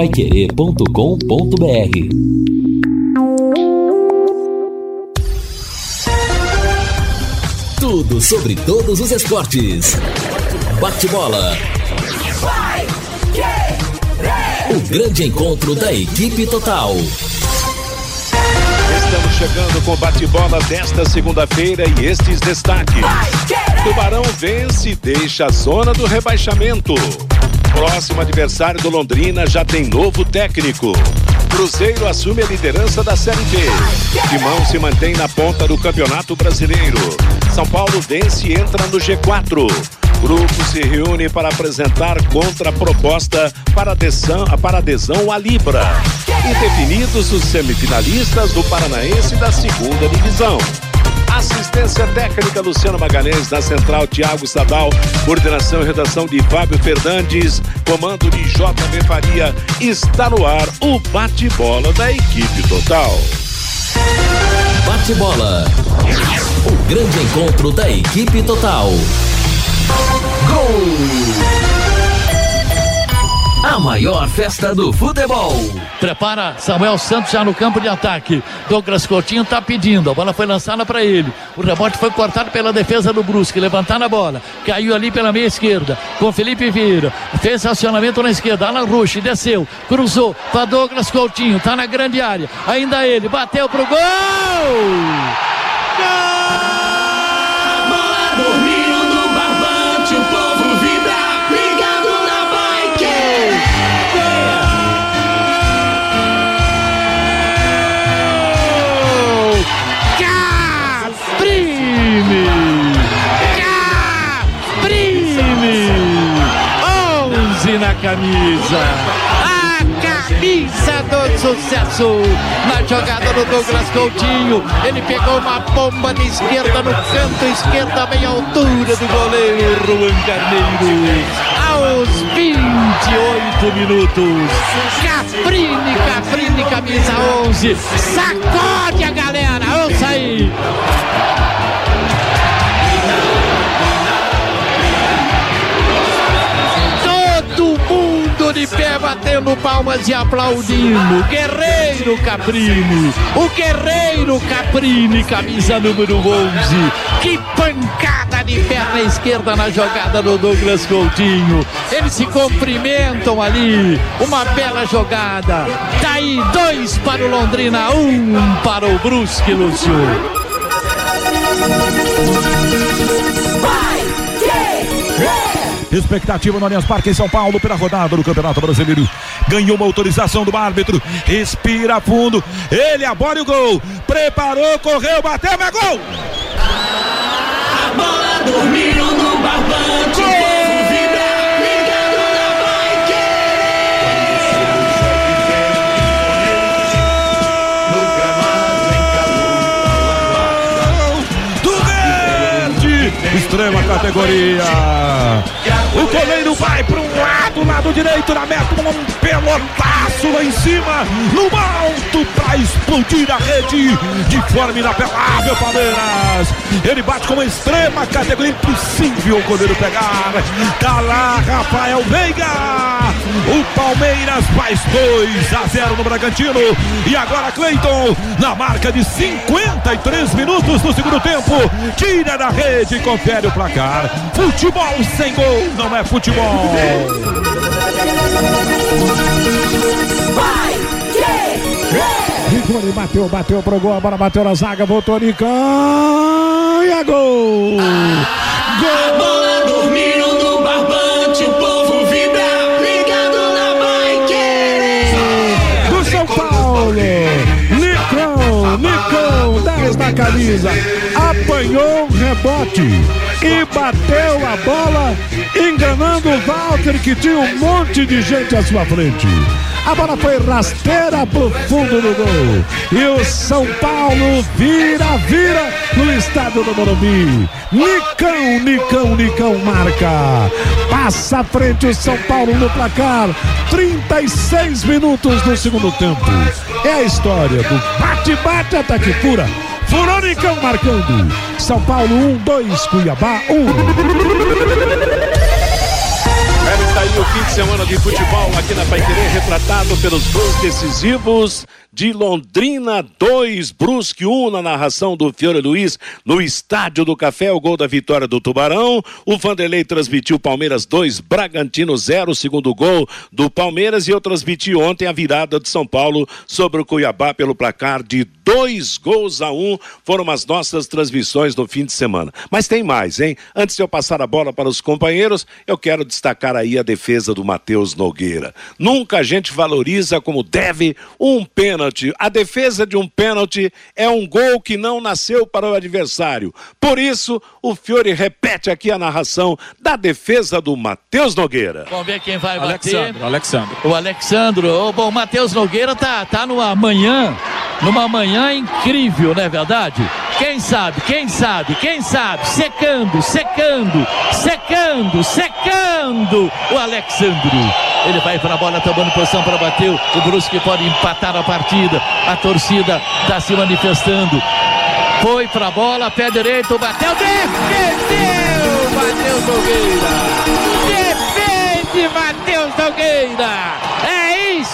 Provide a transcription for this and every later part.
paiquerê.com.br Tudo sobre todos os esportes. Bate-bola. O grande encontro da equipe total. Estamos chegando com o bate-bola desta segunda-feira e estes destaques. Tubarão vence e deixa a zona do rebaixamento. Próximo adversário do Londrina já tem novo técnico. Cruzeiro assume a liderança da Série B. Timão se mantém na ponta do Campeonato Brasileiro. São Paulo vence e entra no G4. Grupo se reúne para apresentar contraproposta para adesão, para adesão à Libra. E definidos os semifinalistas do Paranaense da segunda divisão. Assistência técnica Luciano Magalhães, na central Tiago Sadal, coordenação e redação de Fábio Fernandes, comando de JB Faria. Está no ar o bate-bola da equipe total. Bate-bola. O grande encontro da equipe total. Gol! A maior festa do futebol. Prepara Samuel Santos já no campo de ataque. Douglas Coutinho tá pedindo. A bola foi lançada para ele. O rebote foi cortado pela defesa do Brusque. Levantar a bola. Caiu ali pela meia esquerda. Com Felipe Vieira. Fez acionamento na esquerda. Alan Rush desceu. Cruzou para Douglas Coutinho. Tá na grande área. Ainda ele. Bateu pro gol! Gol! Camisa. A camisa do sucesso. Na jogada do Douglas Coutinho. Ele pegou uma bomba de esquerda no canto esquerda, bem altura do goleiro Juan Carneiro. Aos 28 minutos. Caprini, Caprini, camisa 11. Sacode a galera. Ouça aí. De pé batendo palmas e aplaudindo. Guerreiro Caprini, o Guerreiro Caprini, camisa número 11. Que pancada de perna esquerda na jogada do Douglas Coutinho. Eles se cumprimentam ali. Uma bela jogada. Tá aí dois para o Londrina, um para o Brusque, Lúcio. Expectativa no Allianz Parque em São Paulo pela rodada do Campeonato Brasileiro. Ganhou uma autorização do árbitro. Respira fundo. Ele abora o gol. Preparou, correu, bateu, é gol! A bola dormiu no barbante. Gol! extrema categoria. O goleiro vai para um lado, lado direito da meta, um pelotaço lá em cima, no alto para explodir a rede de forma inapelável, Palmeiras. Ele bate com extrema categoria, impossível o goleiro pegar. Tá lá, Rafael Veiga. O Palmeiras faz 2 a 0 no Bragantino. E agora Cleiton, na marca de 53 minutos do segundo tempo, tira da rede e confere o placar. Futebol sem gol não é futebol. Vai, Rigoni bateu, bateu pro gol, a bola bateu na zaga, voltou Nicão e é gol! Ah, gol! 10 na camisa, apanhou o rebote e bateu a bola, enganando o Walter, que tinha um monte de gente à sua frente. A bola foi rasteira pro fundo do gol. E o São Paulo vira, vira no estádio do Morumbi. Nicão, Nicão, Nicão marca. Passa à frente o São Paulo no placar. 36 minutos do segundo tempo. É a história do bate-bate ataque pura. Furonicão marcando. São Paulo 1, um, 2, Cuiabá 1. Um. Está aí o fim de semana de futebol aqui na Paiquerê, retratado pelos gols decisivos de Londrina 2, Brusque 1 um, na narração do Fiore Luiz no Estádio do Café, o gol da vitória do Tubarão. O Vanderlei transmitiu Palmeiras 2, Bragantino 0, segundo gol do Palmeiras e eu transmiti ontem a virada de São Paulo sobre o Cuiabá pelo placar de dois gols a um. Foram as nossas transmissões no fim de semana. Mas tem mais, hein? Antes de eu passar a bola para os companheiros, eu quero destacar aí a defesa do Matheus Nogueira. Nunca a gente valoriza como deve um pênalti pênalti. A defesa de um pênalti é um gol que não nasceu para o adversário. Por isso, o Fiore repete aqui a narração da defesa do Matheus Nogueira. Vamos ver quem vai Alexandre, bater. Alexandre. O Alexandro. Oh, bom, o Matheus Nogueira tá, tá numa manhã, numa manhã incrível, não é verdade? Quem sabe, quem sabe, quem sabe? Secando, secando, secando, secando o Alexandro. Ele vai para a bola, tomando posição para bater. O Brusque pode empatar a partida. A torcida está se manifestando. Foi para a bola, pé direito, bateu, defendeu! Matheus Nogueira! Defende Matheus Nogueira!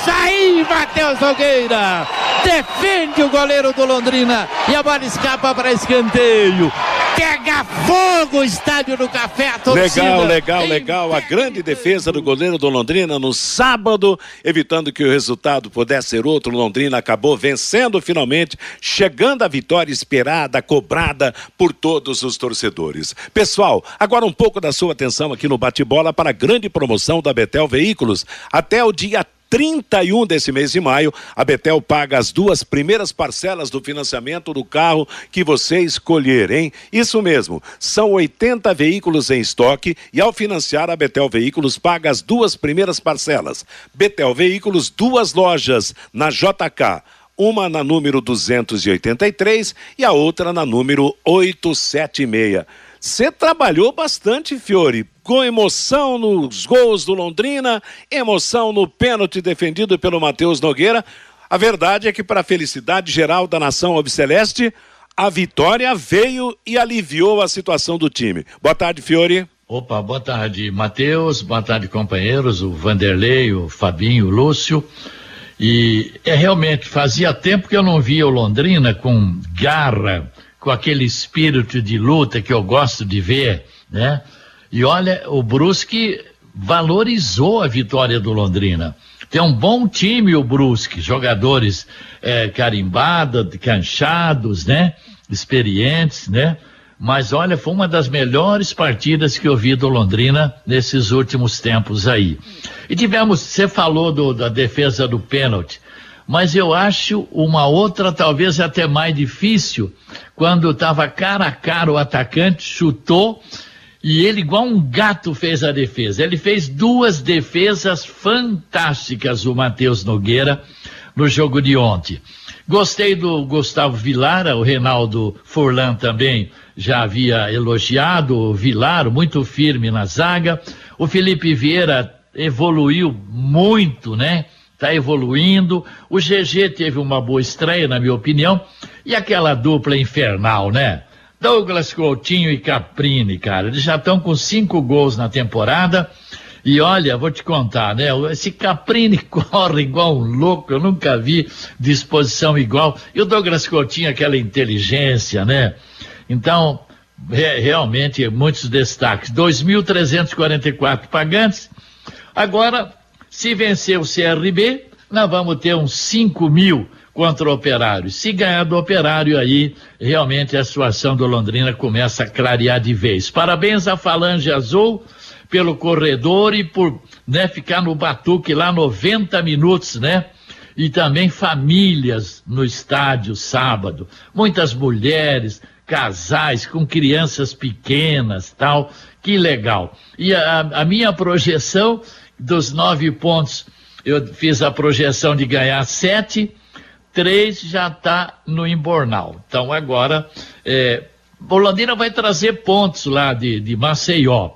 Aí, Matheus Nogueira! Defende o goleiro do Londrina e a bola escapa para escanteio. Pega fogo o estádio do Café, a torcida. Legal, legal, legal. A grande defesa do goleiro do Londrina no sábado, evitando que o resultado pudesse ser outro. Londrina acabou vencendo finalmente, chegando à vitória esperada, cobrada por todos os torcedores. Pessoal, agora um pouco da sua atenção aqui no bate-bola para a grande promoção da Betel Veículos. Até o dia 31 desse mês de maio, a Betel paga as duas primeiras parcelas do financiamento do carro que você escolher, hein? Isso mesmo, são 80 veículos em estoque e ao financiar a Betel Veículos paga as duas primeiras parcelas. Betel Veículos, duas lojas na JK uma na número 283 e a outra na número 876. Você trabalhou bastante, Fiore, com emoção nos gols do Londrina, emoção no pênalti defendido pelo Matheus Nogueira. A verdade é que, para a felicidade geral da nação Albiceleste, a vitória veio e aliviou a situação do time. Boa tarde, Fiore. Opa, boa tarde, Matheus. Boa tarde, companheiros. O Vanderlei, o Fabinho, o Lúcio. E é realmente, fazia tempo que eu não via o Londrina com garra, com aquele espírito de luta que eu gosto de ver, né? E olha, o Brusque valorizou a vitória do Londrina. Tem um bom time o Brusque, jogadores é, carimbados, canchados, né? Experientes, né? Mas olha, foi uma das melhores partidas que eu vi do Londrina nesses últimos tempos aí. E tivemos, você falou do, da defesa do pênalti, mas eu acho uma outra talvez até mais difícil, quando estava cara a cara o atacante, chutou e ele, igual um gato, fez a defesa. Ele fez duas defesas fantásticas, o Matheus Nogueira, no jogo de ontem. Gostei do Gustavo Vilara, o Reinaldo Forlan também já havia elogiado o Vilar, muito firme na zaga. O Felipe Vieira evoluiu muito, né? Está evoluindo. O GG teve uma boa estreia, na minha opinião. E aquela dupla infernal, né? Douglas Coutinho e Caprini, cara. Eles já estão com cinco gols na temporada. E olha, vou te contar, né? Esse Caprini corre igual um louco, eu nunca vi disposição igual. E o Douglas Coutinho, aquela inteligência, né? Então, é, realmente, muitos destaques. 2.344 pagantes. Agora, se vencer o CRB, nós vamos ter uns 5 mil contra o Operário. Se ganhar do Operário, aí realmente a situação do Londrina começa a clarear de vez. Parabéns à Falange Azul pelo corredor e por né, ficar no batuque lá 90 minutos, né? E também famílias no estádio sábado. Muitas mulheres, casais com crianças pequenas, tal. Que legal. E a, a minha projeção dos nove pontos, eu fiz a projeção de ganhar sete, três já está no embornal. Então agora, é, Londrina vai trazer pontos lá de, de Maceió,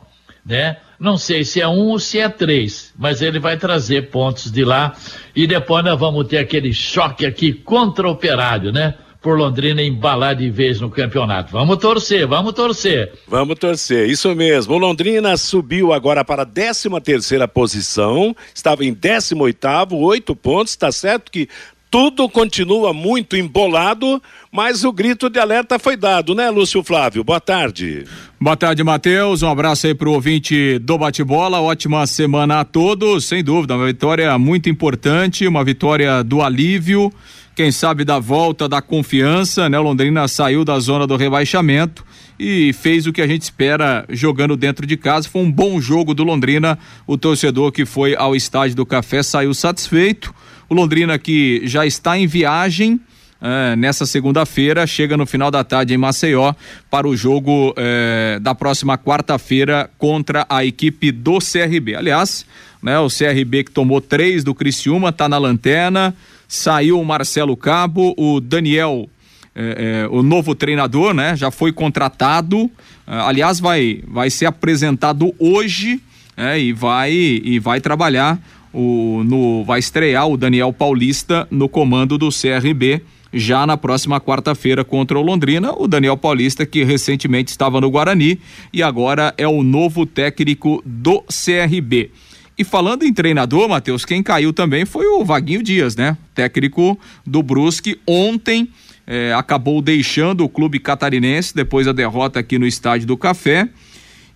né? Não sei se é um ou se é três, mas ele vai trazer pontos de lá e depois nós vamos ter aquele choque aqui contra o operário, né? por Londrina embalar de vez no campeonato. Vamos torcer, vamos torcer. Vamos torcer, isso mesmo. O Londrina subiu agora para a 13 terceira posição, estava em 18 oitavo, oito pontos, está certo que tudo continua muito embolado, mas o grito de alerta foi dado, né, Lúcio Flávio? Boa tarde. Boa tarde, Matheus. Um abraço aí pro ouvinte do bate-bola. Ótima semana a todos. Sem dúvida, uma vitória muito importante, uma vitória do alívio, quem sabe da volta da confiança, né? Londrina saiu da zona do rebaixamento e fez o que a gente espera jogando dentro de casa. Foi um bom jogo do Londrina. O torcedor que foi ao estádio do Café saiu satisfeito. O Londrina que já está em viagem. É, nessa segunda-feira, chega no final da tarde em Maceió para o jogo é, da próxima quarta-feira contra a equipe do CRB. Aliás, né, o CRB que tomou três do Criciúma, está na lanterna, saiu o Marcelo Cabo, o Daniel é, é, o novo treinador, né? Já foi contratado. É, aliás, vai, vai ser apresentado hoje é, e vai e vai trabalhar o, no vai estrear o Daniel Paulista no comando do CRB já na próxima quarta-feira contra o Londrina. O Daniel Paulista que recentemente estava no Guarani e agora é o novo técnico do CRB. E falando em treinador, Matheus, quem caiu também foi o Vaguinho Dias, né? Técnico do Brusque ontem é, acabou deixando o clube catarinense depois da derrota aqui no Estádio do Café.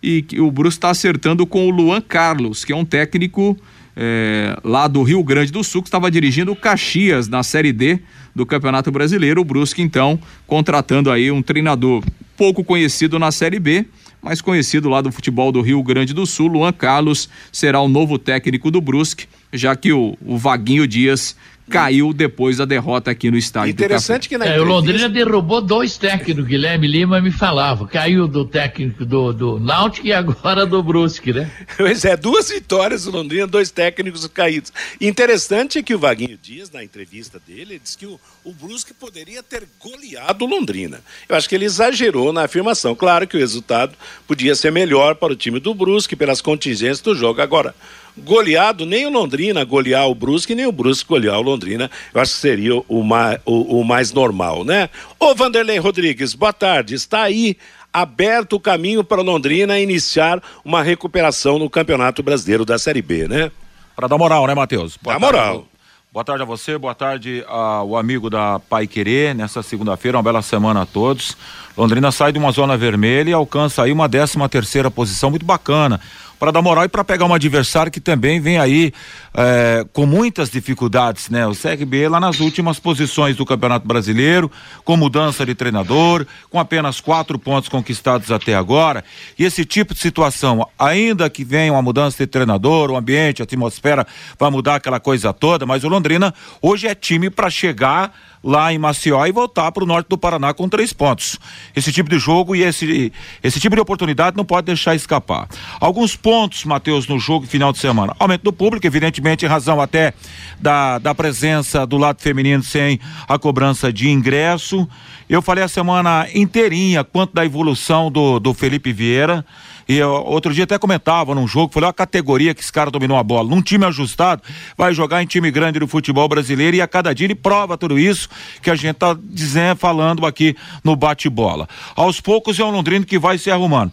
E que o Brusque está acertando com o Luan Carlos, que é um técnico é, lá do Rio Grande do Sul, que estava dirigindo o Caxias na Série D do Campeonato Brasileiro. O Brusque, então, contratando aí um treinador pouco conhecido na Série B, mas conhecido lá do futebol do Rio Grande do Sul. Luan Carlos será o novo técnico do Brusque, já que o, o Vaguinho Dias caiu depois da derrota aqui no estádio. Interessante que na é, o Londrina derrubou dois técnicos, Guilherme Lima me falava, caiu do técnico do, do Náutico e agora do Brusque, né? Pois é, duas vitórias do Londrina, dois técnicos caídos. Interessante é que o Vaguinho Dias, na entrevista dele, disse que o, o Brusque poderia ter goleado o Londrina. Eu acho que ele exagerou na afirmação. Claro que o resultado podia ser melhor para o time do Brusque pelas contingências do jogo. Agora, goleado, nem o Londrina golear o Brusque, nem o Brusque golear o Londrina. Eu acho que seria o mais, o, o mais normal, né? Ô Vanderlei Rodrigues, boa tarde. Está aí aberto o caminho para Londrina iniciar uma recuperação no Campeonato Brasileiro da Série B, né? Para dar moral, né, Matheus? Dá moral. Boa tarde a você, boa tarde ao amigo da Pai Querer, nessa segunda-feira, uma bela semana a todos. Londrina sai de uma zona vermelha e alcança aí uma décima terceira posição muito bacana para dar moral e para pegar um adversário que também vem aí é, com muitas dificuldades, né? O CRB lá nas últimas posições do Campeonato Brasileiro, com mudança de treinador, com apenas quatro pontos conquistados até agora. E esse tipo de situação, ainda que venha uma mudança de treinador, o ambiente, a atmosfera vai mudar aquela coisa toda, mas o Londrina hoje é time para chegar lá em Maceió e voltar para o norte do Paraná com três pontos. Esse tipo de jogo e esse, esse tipo de oportunidade não pode deixar escapar. Alguns pontos, Matheus, no jogo final de semana. Aumento do público, evidentemente, em razão até da, da presença do lado feminino sem a cobrança de ingresso. Eu falei a semana inteirinha quanto da evolução do, do Felipe Vieira. E eu, outro dia até comentava num jogo, falei, a categoria que esse cara dominou a bola. Num time ajustado, vai jogar em time grande do futebol brasileiro e a cada dia ele prova tudo isso que a gente tá dizendo, falando aqui no bate-bola. Aos poucos é um Londrino que vai se arrumando.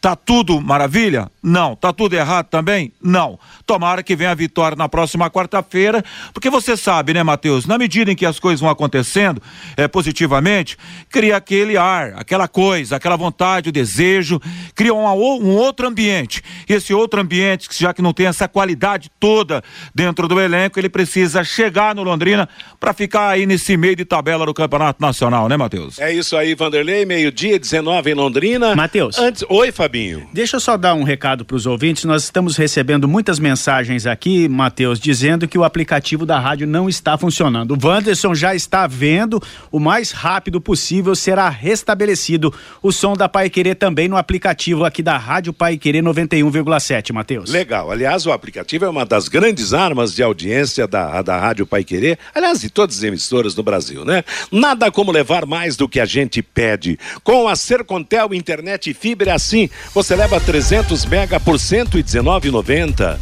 Tá tudo maravilha? Não. Tá tudo errado também? Não. Tomara que venha a vitória na próxima quarta-feira, porque você sabe, né, Matheus? Na medida em que as coisas vão acontecendo é, positivamente, cria aquele ar, aquela coisa, aquela vontade, o desejo, cria uma, um outro ambiente. E esse outro ambiente, já que não tem essa qualidade toda dentro do elenco, ele precisa chegar no Londrina para ficar aí nesse meio de tabela do Campeonato Nacional, né, Matheus? É isso aí, Vanderlei. Meio-dia, 19 em Londrina. Matheus. Antes, oi, Fabio. Fabinho. Deixa eu só dar um recado para os ouvintes. Nós estamos recebendo muitas mensagens aqui, Matheus, dizendo que o aplicativo da rádio não está funcionando. O Wanderson já está vendo, o mais rápido possível será restabelecido o som da Pai Querer também no aplicativo aqui da Rádio Pai Querer 91,7, Matheus. Legal. Aliás, o aplicativo é uma das grandes armas de audiência da, da Rádio Pai Querer, aliás, de todas as emissoras no Brasil, né? Nada como levar mais do que a gente pede. Com a Sercontel Internet Fibra é assim, você leva 300 mega por 119,90.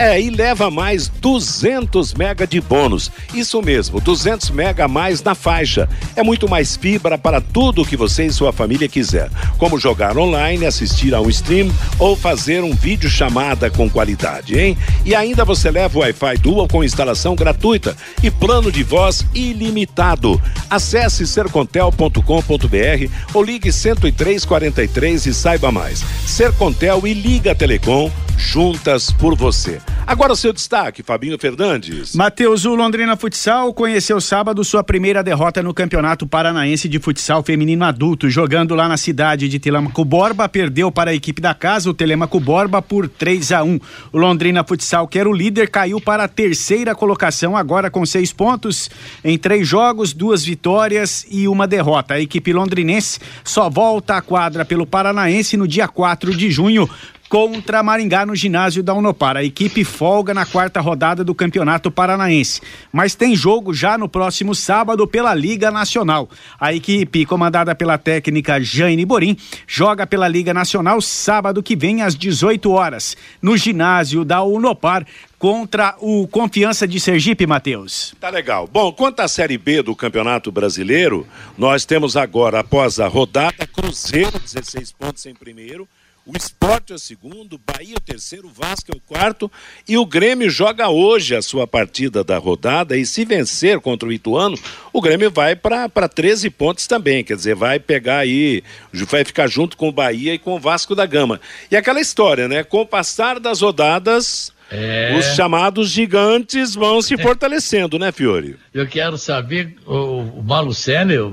É, e leva mais 200 mega de bônus. Isso mesmo, 200 mega a mais na faixa. É muito mais fibra para tudo que você e sua família quiser. Como jogar online, assistir a um stream ou fazer um vídeo chamada com qualidade, hein? E ainda você leva o Wi-Fi Dual com instalação gratuita e plano de voz ilimitado. Acesse sercontel.com.br ou ligue 10343 e saiba mais. Sercontel e Liga Telecom juntas por você. Agora o seu destaque, Fabinho Fernandes. Matheus, o Londrina Futsal conheceu sábado sua primeira derrota no Campeonato Paranaense de Futsal Feminino Adulto, jogando lá na cidade de Telemaco Borba, perdeu para a equipe da casa, o Telemaco Borba, por 3 a 1. O Londrina Futsal, que era o líder, caiu para a terceira colocação, agora com seis pontos em três jogos, duas vitórias e uma derrota. A equipe londrinense só volta à quadra pelo Paranaense no dia 4 de junho contra Maringá no ginásio da Unopar. A equipe folga na quarta rodada do Campeonato Paranaense, mas tem jogo já no próximo sábado pela Liga Nacional. A equipe comandada pela técnica Jane Borim joga pela Liga Nacional sábado que vem às 18 horas no ginásio da Unopar contra o Confiança de Sergipe, Matheus. Tá legal. Bom, quanto à Série B do Campeonato Brasileiro, nós temos agora, após a rodada, Cruzeiro, 16 pontos em primeiro, o Esporte é o segundo, Bahia é o terceiro, o Vasco é o quarto e o Grêmio joga hoje a sua partida da rodada e se vencer contra o Ituano, o Grêmio vai para 13 pontos também, quer dizer, vai pegar aí, vai ficar junto com o Bahia e com o Vasco da Gama. E aquela história, né? Com o passar das rodadas, É. os chamados gigantes vão se fortalecendo, né, Fiore? Eu quero saber, o, o Malucelli, o,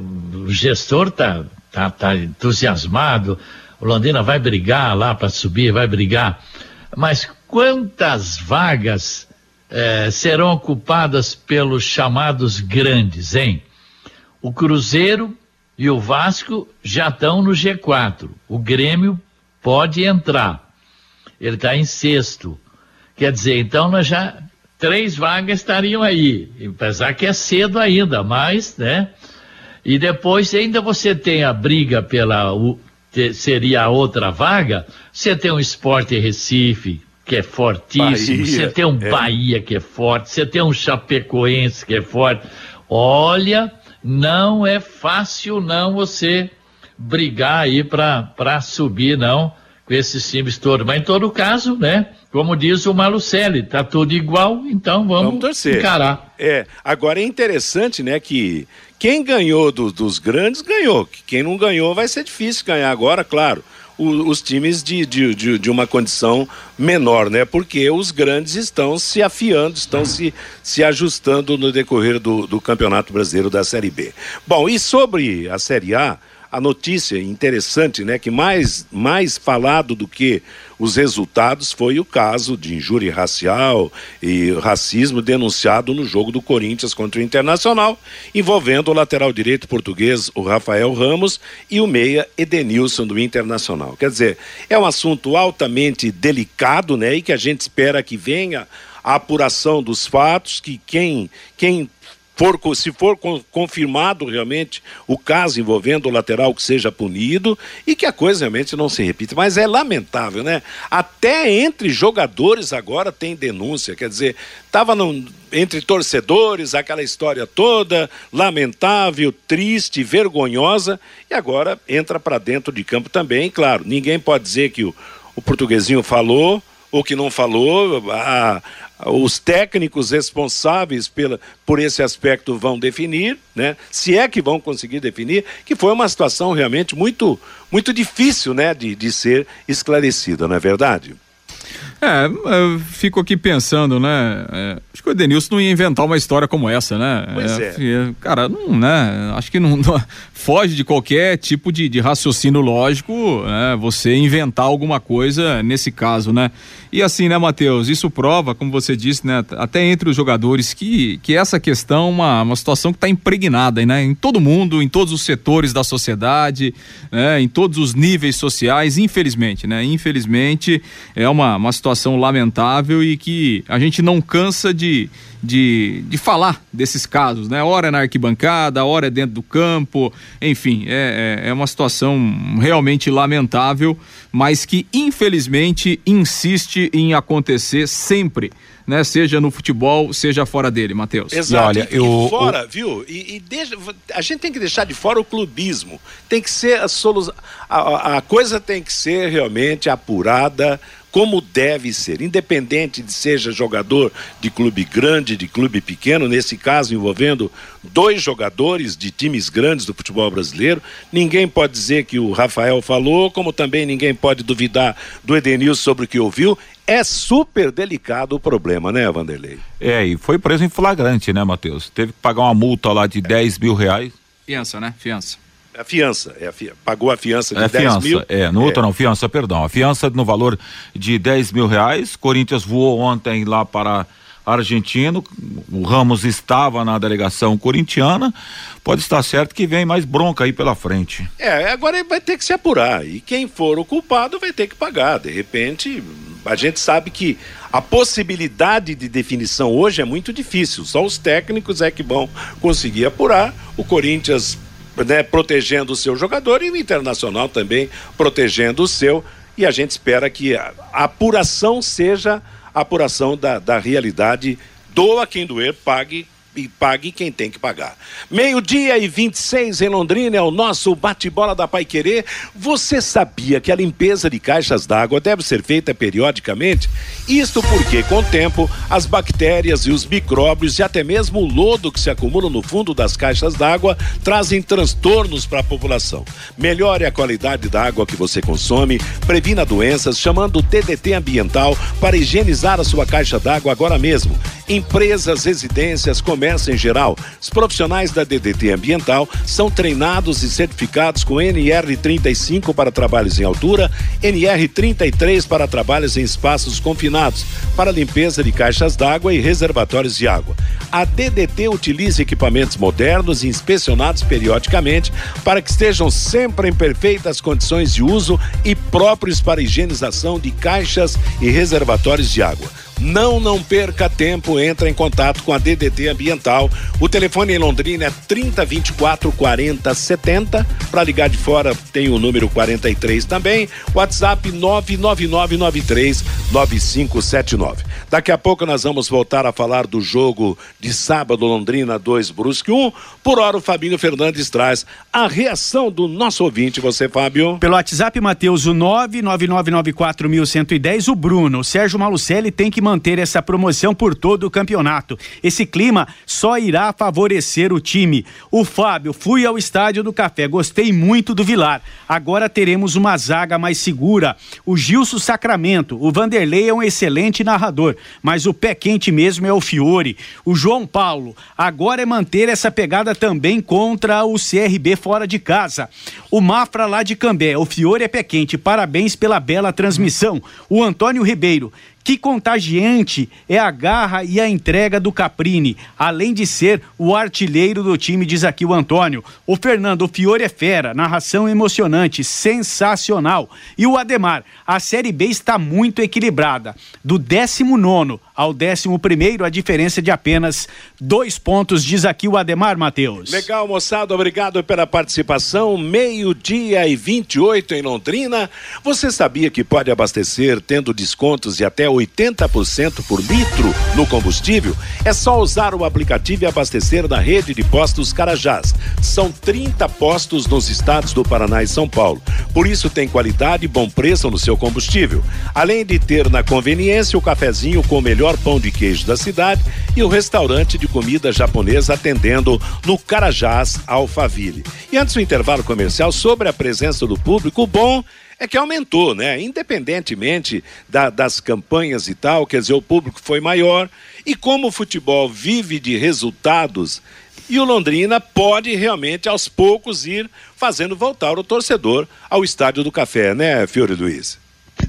o gestor tá, tá, tá entusiasmado, o Londrina vai brigar lá para subir, vai brigar, mas quantas vagas eh, serão ocupadas pelos chamados grandes, hein? O Cruzeiro e o Vasco já estão no G4, o Grêmio pode entrar, ele está em sexto, quer dizer, então nós já três vagas estariam aí, apesar que é cedo ainda, mas, né? E depois ainda você tem a briga pela o- te- seria a outra vaga, você tem o Esporte Recife, que é fortíssimo, você tem um é. Bahia que é forte, você tem um Chapecoense que é forte. Olha, não é fácil não você brigar aí para subir não com esses times todos, mas em todo caso, né? Como diz o Malucelli, tá tudo igual, então vamos, Vamos encarar. É, agora é interessante, né, que quem ganhou do- dos grandes ganhou, que quem não ganhou vai ser difícil ganhar agora, claro. os times de, de, de, de uma condição menor, né? Porque os grandes estão se afiando, estão se, se ajustando no decorrer do, do Campeonato Brasileiro da Série B. Bom, e sobre a Série A, a notícia interessante, né, que mais, mais falado do que os resultados foi o caso de injúria racial e racismo denunciado no jogo do Corinthians contra o Internacional, envolvendo o lateral direito português, o Rafael Ramos, e o meia Edenilson do Internacional. Quer dizer, é um assunto altamente delicado, né, e que a gente espera que venha a apuração dos fatos, que quem, quem for, se for con- confirmado realmente o caso envolvendo o lateral que seja punido e que a coisa realmente não se repita. Mas é lamentável, né? Até entre jogadores agora tem denúncia, quer dizer, estava entre torcedores, aquela história toda, lamentável, triste, vergonhosa, e agora entra para dentro de campo também, claro, ninguém pode dizer que o, o portuguesinho falou ou que não falou, a- os técnicos responsáveis pela, por esse aspecto vão definir, né? Se é que vão conseguir definir, que foi uma situação realmente muito, muito difícil, né, de, de ser esclarecida, não é verdade? É, eu fico aqui pensando, né? é, acho que o Edenilson não ia inventar uma história como essa, né? Pois é. que, Cara, não, né? Acho que não, não- foge de qualquer tipo de, de raciocínio lógico, né? Você inventar alguma coisa nesse caso, né? E assim, né, Matheus? Isso prova, como você disse, né? Até entre os jogadores que, que essa questão é uma, uma situação que está impregnada, né? Em todo mundo, em todos os setores da sociedade, né? Em todos os níveis sociais, infelizmente, né? Infelizmente é uma, uma situação situação lamentável e que a gente não cansa de, de, de falar desses casos, né? Hora é na arquibancada, hora é dentro do campo, enfim, é, é, é uma situação realmente lamentável, mas que infelizmente insiste em acontecer sempre né? Seja no futebol, seja fora dele, Matheus. Exato. E olha, eu, e fora, eu... viu? E, e deixa, a gente tem que deixar de fora o clubismo. Tem que ser a solução. A, a coisa tem que ser realmente apurada como deve ser, independente de seja jogador de clube grande, de clube pequeno, nesse caso envolvendo dois jogadores de times grandes do futebol brasileiro. Ninguém pode dizer que o Rafael falou, como também ninguém pode duvidar do Edenilson sobre o que ouviu. É super delicado o problema, né, Vanderlei? É, e foi preso em flagrante, né, Matheus? Teve que pagar uma multa lá de 10 mil reais. Fiança, né? Fiança. A fiança, é a fi... pagou a fiança de é 10 fiança, mil. É, multa é. não, fiança, perdão. A fiança no valor de 10 mil reais. Corinthians voou ontem lá para argentino. O Ramos estava na delegação corintiana. Pode estar certo que vem mais bronca aí pela frente. É, agora vai ter que se apurar. E quem for o culpado vai ter que pagar. De repente, a gente sabe que a possibilidade de definição hoje é muito difícil. Só os técnicos é que vão conseguir apurar. O Corinthians né, protegendo o seu jogador e o Internacional também protegendo o seu. E a gente espera que a, apuração seja a apuração da, da realidade. Doa quem doer, pague e pague quem tem que pagar. Meio-dia e 26 em Londrina é o nosso bate-bola da Pai Querer. Você sabia que a limpeza de caixas d'água deve ser feita periodicamente? Isto porque, com o tempo, as bactérias e os micróbios e até mesmo o lodo que se acumulam no fundo das caixas d'água trazem transtornos para a população. Melhore a qualidade da água que você consome, previna doenças, chamando o DDT ambiental para higienizar a sua caixa d'água agora mesmo. Empresas, residências, comércios em geral. Os profissionais da DDT Ambiental são treinados e certificados com NR35 para trabalhos em altura, NR33 para trabalhos em espaços confinados, para limpeza de caixas d'água e reservatórios de água. A DDT utiliza equipamentos modernos e inspecionados periodicamente para que estejam sempre em perfeitas condições de uso e próprios para higienização de caixas e reservatórios de água. Não, não perca tempo, entra em contato com a DDT Ambiental. O telefone em Londrina é 3024 40 70. Para ligar de fora tem o número 43 também. WhatsApp 99993 9579. Daqui a pouco nós vamos voltar a falar do jogo de sábado Londrina 2 Brusque 1. Por hora o Fabinho Fernandes traz a reação do nosso ouvinte, você Fábio. Pelo WhatsApp Matheus o 99994110 o Bruno, o Sérgio Malucelli tem que manter essa promoção por todo o campeonato. Esse clima só irá favorecer o time. O Fábio, fui ao estádio do Café, gostei muito do Vilar. Agora teremos uma zaga mais segura. O Gilson Sacramento, o Vanderlei é um excelente narrador, mas o pé quente mesmo é o Fiore. O João Paulo, agora é manter essa pegada também contra o CRB fora de casa. O Mafra lá de Cambé, o Fiore é pé quente, parabéns pela bela transmissão. O Antônio Ribeiro, que contagiante é a garra e a entrega do Caprini, além de ser o artilheiro do time, diz aqui o Antônio. O Fernando, o Fiore é fera, narração emocionante, sensacional. E o Ademar, a Série B está muito equilibrada. Do 19 ao 11, a diferença de apenas dois pontos, diz aqui o Ademar Matheus. Legal, moçada, obrigado pela participação. Meio-dia e 28 em Londrina. Você sabia que pode abastecer tendo descontos de até 80% por litro no combustível, é só usar o aplicativo e abastecer na rede de postos Carajás. São 30 postos nos estados do Paraná e São Paulo. Por isso tem qualidade e bom preço no seu combustível. Além de ter na conveniência o cafezinho com o melhor pão de queijo da cidade e o restaurante de comida japonesa atendendo no Carajás Alphaville. E antes do intervalo comercial, sobre a presença do público, o bom é que aumentou, né? Independentemente da, das campanhas e tal, quer dizer, o público foi maior. E como o futebol vive de resultados, e o Londrina pode realmente aos poucos ir fazendo voltar o torcedor ao estádio do Café, né, Fiore Luiz?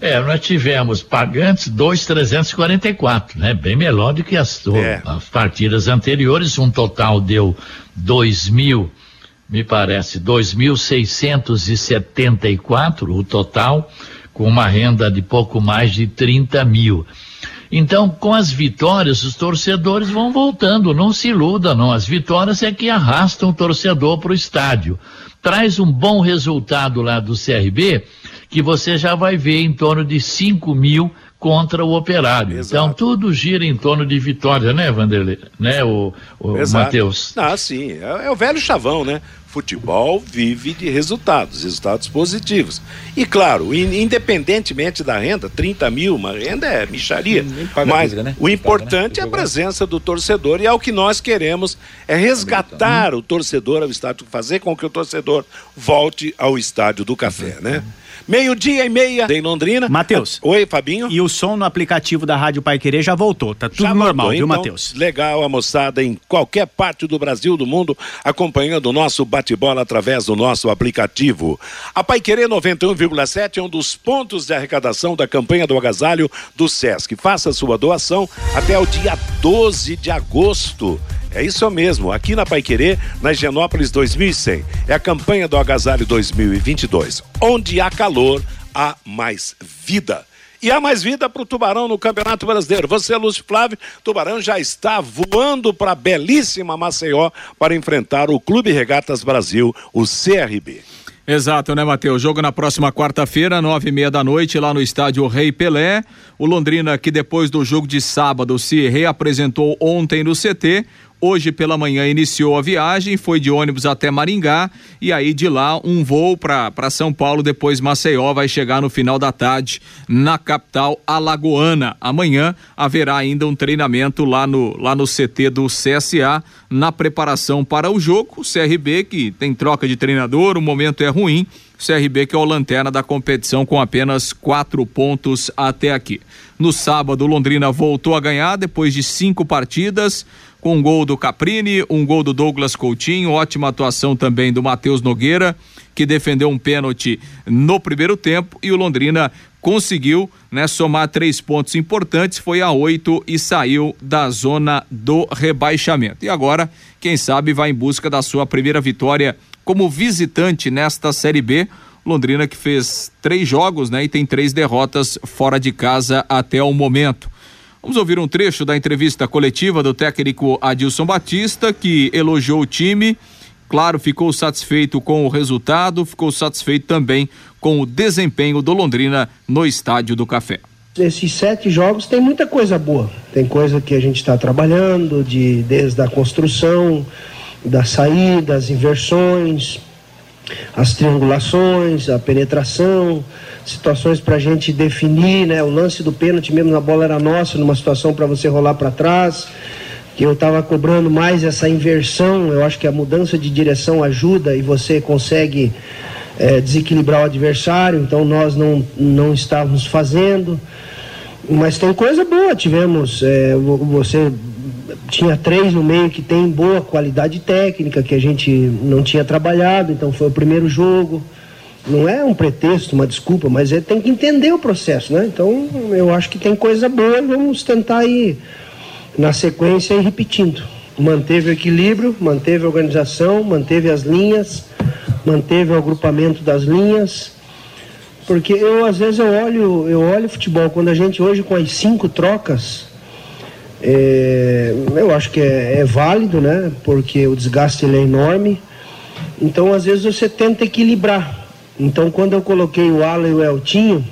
É, nós tivemos pagantes 2,344, né? Bem melhor do que as, é. as partidas anteriores. Um total deu 2 mil me parece, 2.674 o total, com uma renda de pouco mais de 30 mil. Então, com as vitórias, os torcedores vão voltando. Não se iluda, não. As vitórias é que arrastam o torcedor para o estádio. Traz um bom resultado lá do CRB, que você já vai ver em torno de 5 mil contra o operário. Exato. Então, tudo gira em torno de vitória, né, Vanderlei? Né, o, o. Matheus? Ah, sim. É, é o velho chavão, né? Futebol vive de resultados, resultados positivos. E claro, in- independentemente da renda, 30 mil, uma renda é micharia. paga Mas dívida, né? o importante é a presença do torcedor e é o que nós queremos, é resgatar o torcedor ao estádio, fazer com que o torcedor volte ao estádio do café, né? Meio-dia e meia em Londrina. Matheus. Oi, Fabinho. E o som no aplicativo da Rádio Pai Querer já voltou. Tá tudo Já normal, mandou, viu, então, Matheus? Legal, a moçada em qualquer parte do Brasil, do mundo, acompanhando o nosso bate-bola através do nosso aplicativo. A Paiquerê 91,7 é um dos pontos de arrecadação da campanha do agasalho do Sesc. Faça sua doação até o dia 12 de agosto. É isso mesmo, aqui na Paiquerê, na Higienópolis 2100. É a campanha do agasalho 2022. Onde há calor, há mais vida. E há mais vida para o Tubarão no Campeonato Brasileiro. Você, Lúcio Flávio, Tubarão já está voando para a belíssima Maceió para enfrentar o Clube Regatas Brasil, o CRB. Exato, né, Matheus? Jogo na próxima quarta-feira, nove e meia da noite, lá no estádio Rei Pelé. O Londrina, que depois do jogo de sábado se reapresentou ontem no CT, hoje pela manhã iniciou a viagem, foi de ônibus até Maringá e aí de lá um voo para São Paulo, depois Maceió, vai chegar no final da tarde na capital alagoana. Amanhã haverá ainda um treinamento lá no, lá no CT do CSA na preparação para o jogo. O CRB, que tem troca de treinador, o momento é ruim. CRB que é o lanterna da competição com apenas quatro pontos até aqui. No sábado, Londrina voltou a ganhar depois de cinco partidas, com um gol do Caprini, um gol do Douglas Coutinho, ótima atuação também do Matheus Nogueira, que defendeu um pênalti no primeiro tempo e o Londrina conseguiu né, somar três pontos importantes, foi a oito e saiu da zona do rebaixamento. E agora, quem sabe, vai em busca da sua primeira vitória como visitante nesta Série B. Londrina que fez três jogos, né, e tem três derrotas fora de casa até o momento. Vamos ouvir um trecho da entrevista coletiva do técnico Adilson Batista, que elogiou o time. Claro, ficou satisfeito com o resultado, ficou satisfeito também com o desempenho do Londrina no Estádio do Café. Esses sete jogos tem muita coisa boa. Tem coisa que a gente está trabalhando, de, desde a construção, da saída, as inversões, as triangulações, a penetração, situações para a gente definir, né? O lance do pênalti mesmo na bola era nossa, numa situação para você rolar para trás. Que eu estava cobrando mais essa inversão. Eu acho que a mudança de direção ajuda e você consegue eh, desequilibrar o adversário. Então nós não, não estávamos fazendo. Mas tem coisa boa, tivemos. vo- você tinha três no meio que tem boa qualidade técnica, que a gente não tinha trabalhado, então foi o primeiro jogo. Não é um pretexto, uma desculpa, mas é, tem que entender o processo, né? Então eu acho que tem coisa boa e vamos tentar ir na sequência ir repetindo. Manteve o equilíbrio, manteve a organização, manteve as linhas, manteve o agrupamento das linhas. Porque eu às vezes eu olho, eu olho futebol, quando a gente hoje com as cinco trocas, é, eu acho que é, é válido, né? Porque o desgaste ele é enorme. Então, às vezes, você tenta equilibrar. Então, quando eu coloquei o Alan e o Eltinho,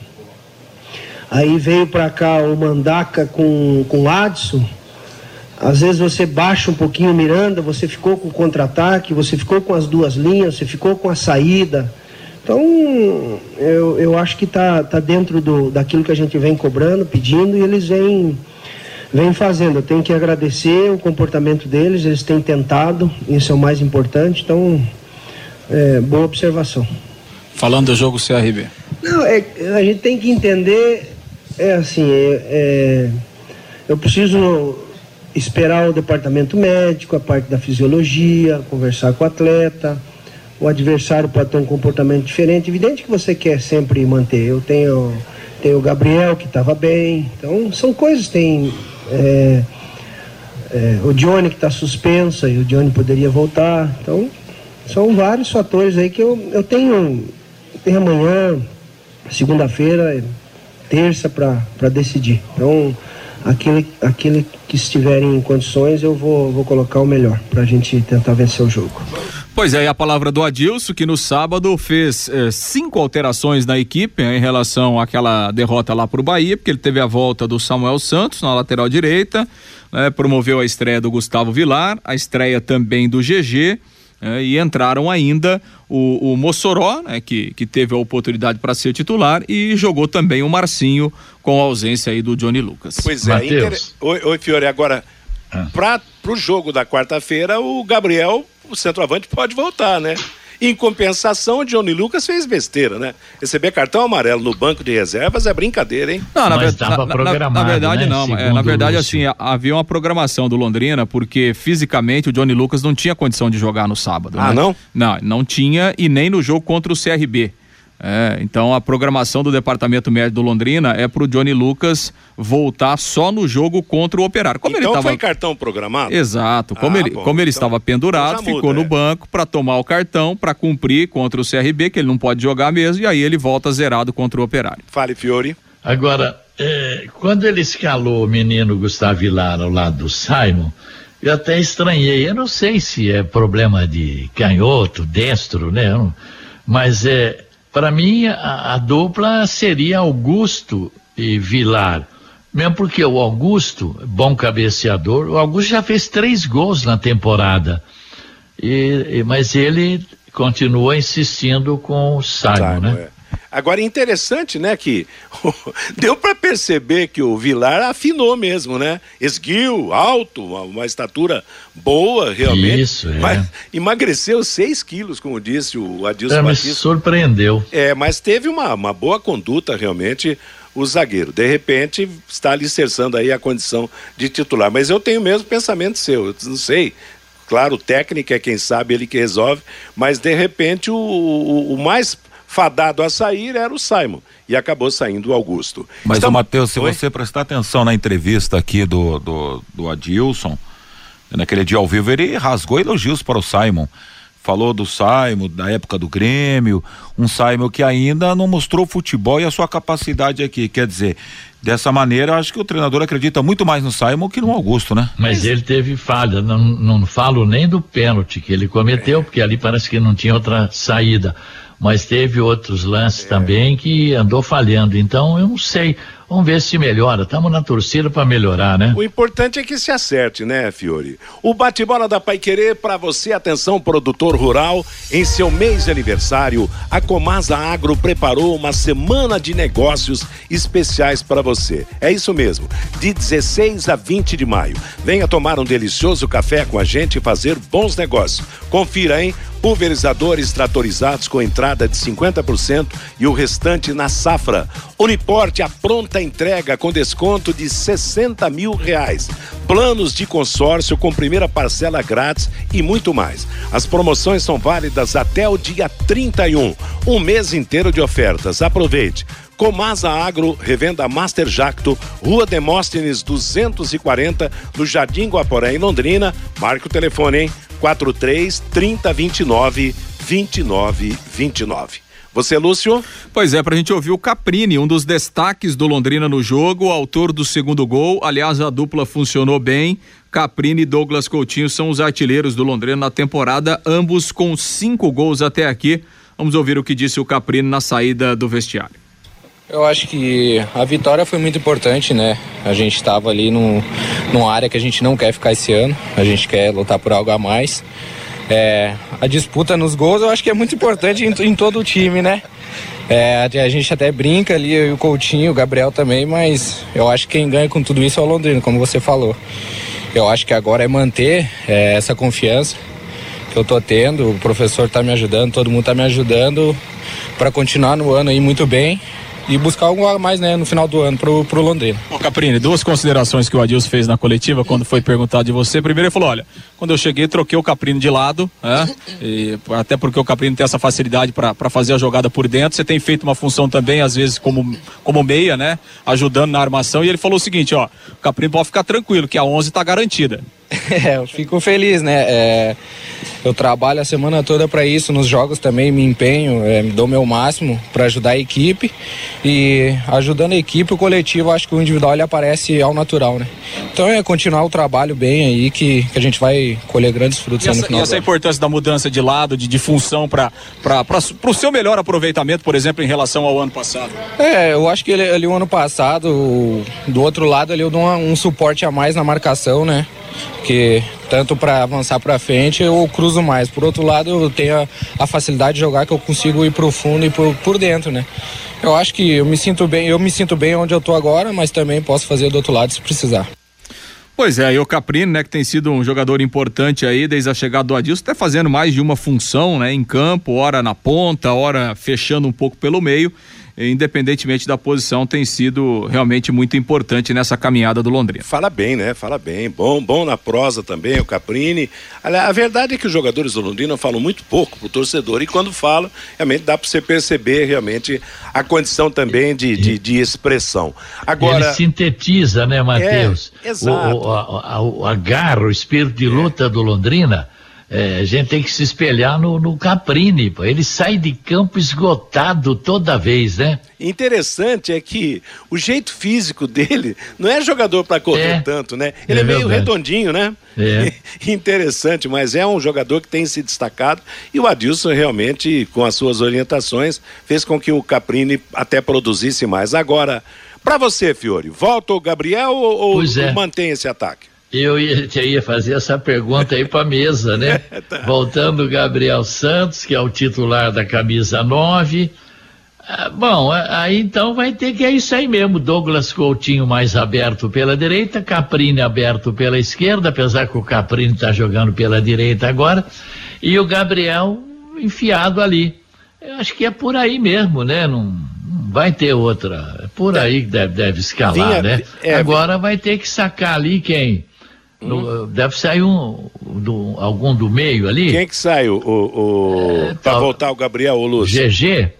aí veio para cá o Mandaca com, com o Adson. Às vezes você baixa um pouquinho o Miranda, você ficou com o contra-ataque, você ficou com as duas linhas, você ficou com a saída. Então, eu, eu acho que está tá dentro do, daquilo que a gente vem cobrando, pedindo, e eles vêm vem fazendo. Eu tenho que agradecer o comportamento deles, eles têm tentado, isso é o mais importante. Então, é, boa observação. Falando do jogo CRB. Não, é, a gente tem que entender, é assim, é, é, eu preciso esperar o departamento médico, a parte da fisiologia, conversar com o atleta, o adversário pode ter um comportamento diferente. Evidente que você quer sempre manter. Eu tenho, tenho o Gabriel que estava bem, então são coisas, tem é, é, o Johnny que está suspenso e o Johnny poderia voltar. Então, são vários fatores aí que eu, eu tenho, tenho amanhã segunda-feira, terça para decidir. Então, aquele, aquele que estiver em condições, eu vou, vou colocar o melhor para a gente tentar vencer o jogo. Pois é, e a palavra do Adilson, que no sábado fez eh, cinco alterações na equipe em relação àquela derrota lá para o Bahia, porque ele teve a volta do Samuel Santos na lateral direita, né, promoveu a estreia do Gustavo Vilar, a estreia também do GG. Eh, e entraram ainda o, o Mossoró, né, que, que teve a oportunidade para ser titular, e jogou também o Marcinho com a ausência aí do Johnny Lucas. Pois é, inter... oi, oi, Fiore, agora, para o jogo da quarta-feira, o Gabriel, o centroavante, pode voltar, né? Em compensação, o Johnny Lucas fez besteira, né? Receber cartão amarelo no banco de reservas é brincadeira, hein? Não, na, ver- na- na- na verdade não. É, na verdade, assim, havia uma programação do Londrina, porque fisicamente o Johnny Lucas não tinha condição de jogar no sábado. Ah, né? não? Não, não tinha e nem no jogo contra o CRB. É, então a programação do departamento médico do Londrina é pro Johnny Lucas voltar só no jogo contra o Operário. Como então ele tava foi cartão programado? Exato. Como Ah, ele, bom, como ele então- estava pendurado, então já ficou muda, no é. banco para tomar o cartão, para cumprir contra o CRB, que ele não pode jogar mesmo, e aí ele volta zerado contra o Operário. Fale, Fiore. Agora, eh, quando ele escalou o menino Gustavo Vilar ao lado do Simon, eu até estranhei. Eu não sei se é problema de canhoto, destro, né? Mas é, para mim a, a dupla seria Augusto e Vilar. Mesmo porque o Augusto, bom cabeceador, o Augusto já fez três gols na temporada. E, e- mas ele continua insistindo com o Simon, né? é. Agora, interessante, né, que deu para perceber que o Vilar afinou mesmo, né? Esguio, alto, uma, uma estatura boa, realmente. Isso, é. Mas emagreceu 6 quilos, como disse o Adilson É, me Batista. surpreendeu. É, mas teve uma, uma boa conduta, realmente, o zagueiro. De repente, está alicerçando aí a condição de titular. Mas eu tenho o mesmo pensamento seu, eu não sei. Claro, o técnico é quem sabe, ele que resolve, mas de repente o, o, o mais fadado a sair era o Simon. E acabou saindo o Augusto. Mas, ô Matheus, se Oi? você prestar atenção na entrevista aqui do, do, do Adilson, naquele dia ao vivo, ele rasgou elogios para o Simon. Falou do Simon, da época do Grêmio, um Simon que ainda não mostrou futebol e a sua capacidade aqui. Quer dizer, dessa maneira, acho que o treinador acredita muito mais no Simon que no Augusto, né? Mas ele teve falha, não, não falo nem do pênalti que ele cometeu, porque ali parece que não tinha outra saída. Mas teve outros lances também que andou falhando. Então eu não sei. Vamos ver se melhora. Estamos na torcida para melhorar, né? O importante é que se acerte, né, Fiore? O bate-bola da Pai Querer para você, atenção, produtor rural, em seu mês de aniversário, a Comasa Agro preparou uma semana de negócios especiais para você. É isso mesmo, de 16 a 20 de maio. Venha tomar um delicioso café com a gente e fazer bons negócios. Confira, hein? Pulverizadores tratorizados com entrada de 50% e o restante na safra. Uniporte a pronta entrega com desconto de 60 mil reais. Planos de consórcio com primeira parcela grátis e muito mais. As promoções são válidas até o dia 31. Um mês inteiro de ofertas. Aproveite. Comasa Agro, revenda Master Jacto, Rua Demóstenes 240, no Jardim Guaporé, em Londrina. Marque o telefone, hein? 43 30 29 29 29. Você, Lúcio? Pois é, pra gente ouvir o Caprini, um dos destaques do Londrina no jogo, autor do segundo gol. Aliás, a dupla funcionou bem. Caprini e Douglas Coutinho são os artilheiros do Londrina na temporada, ambos com cinco gols até aqui. Vamos ouvir o que disse o Caprini na saída do vestiário. Eu acho que a vitória foi muito importante, né? A gente estava ali num, numa área que a gente não quer ficar esse ano, a gente quer lutar por algo a mais. É, a disputa nos gols eu acho que é muito importante em, em todo o time, né? É, a gente até brinca ali, eu e o Coutinho, o Gabriel também, mas eu acho que quem ganha com tudo isso é o Londrina, como você falou. Eu acho que agora é manter é, essa confiança que eu tô tendo, o professor tá me ajudando, todo mundo tá me ajudando para continuar no ano aí muito bem e buscar algo a mais, né, no final do ano pro, pro Londrina. Ô Caprini, duas considerações que o Adilson fez na coletiva quando foi perguntado de você. Primeiro ele falou, olha, quando eu cheguei troquei o Caprino de lado, né? E, até porque o Caprino tem essa facilidade para fazer a jogada por dentro. Você tem feito uma função também, às vezes, como, como meia, né? Ajudando na armação. E ele falou o seguinte, ó, o Caprino pode ficar tranquilo, que a 11 tá garantida. É, eu fico feliz, né? É, eu trabalho a semana toda para isso, nos jogos também me empenho, é, dou meu máximo para ajudar a equipe e ajudando a equipe, o coletivo, acho que o individual ele aparece ao natural, né? Então é continuar o trabalho bem aí que, que a gente vai colher grandes frutos E aí no essa, final e essa importância da mudança de lado, de, de função para o seu melhor aproveitamento, por exemplo, em relação ao ano passado? É, eu acho que ele, ali o ano passado, do outro lado ali eu dou uma- um suporte a mais na marcação, né? Que tanto para avançar para frente eu cruzo mais. Por outro lado, eu tenho a, a facilidade de jogar que eu consigo ir pro fundo e por, por dentro, né? Eu acho que eu me sinto bem, eu me sinto bem onde eu tô agora, mas também posso fazer do outro lado se precisar. Pois é, e o Caprini, né, que tem sido um jogador importante aí desde a chegada do Adilson, até fazendo mais de uma função, né, em campo, hora na ponta, hora fechando um pouco pelo meio, independentemente da posição, tem sido realmente muito importante nessa caminhada do Londrina. Fala bem, né? Fala bem. Bom, bom na prosa também, o Caprini. Aliás, A verdade é que os jogadores do Londrina falam muito pouco pro torcedor e quando falam, realmente dá para você perceber realmente a condição também de, de, de expressão. Agora, Ele sintetiza, né, Matheus? É, exato. O, o, a, a, o agarro, o espírito de luta do Londrina, é, a gente tem que se espelhar no, no Caprini, pô. Ele sai de campo esgotado toda vez, né? interessante é que o jeito físico dele não é jogador para correr É. tanto, né? Ele é, É meio redondinho, né? É. Interessante, mas é um jogador que tem se destacado e o Adilson realmente, com as suas orientações, fez com que o Caprini até produzisse mais. Agora, para você, Fiore, volta o Gabriel ou, ou é. mantém esse ataque? Eu ia, ia fazer essa pergunta aí pra mesa, né? Voltando o Gabriel Santos, que é o titular da camisa 9. Ah, bom, a- aí então vai ter que é isso aí mesmo. Douglas Coutinho mais aberto pela direita, Caprini aberto pela esquerda, apesar que o Caprini está jogando pela direita agora, e o Gabriel enfiado ali. Eu acho que é por aí mesmo, né? Não, não vai ter outra. É por aí que deve, deve escalar, Vinha- né? é, agora vai ter que sacar ali quem? No- deve sair um, do, algum do meio ali. Quem é que sai o, o, para tal- voltar o Gabriel, o Lúcio? GG?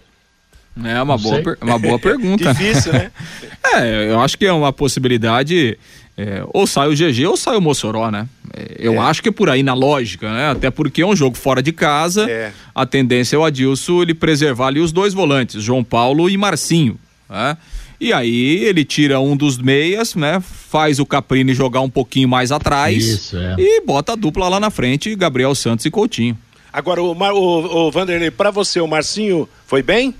É uma boa, per- uma boa pergunta. Difícil, né? É, eu acho que é uma possibilidade. é, ou sai o GG ou sai o Mossoró, né? É, eu acho que é por aí na lógica, né? Até porque é um jogo fora de casa. É. A tendência é o Adilson ele preservar ali os dois volantes, João Paulo e Marcinho. Né? E aí ele tira um dos meias, né? Faz o Caprini jogar um pouquinho mais atrás. Isso, é. E bota a dupla lá na frente, Gabriel Santos e Coutinho. Agora, o, Mar- o, o Vanderlei, para você, o Marcinho foi bem?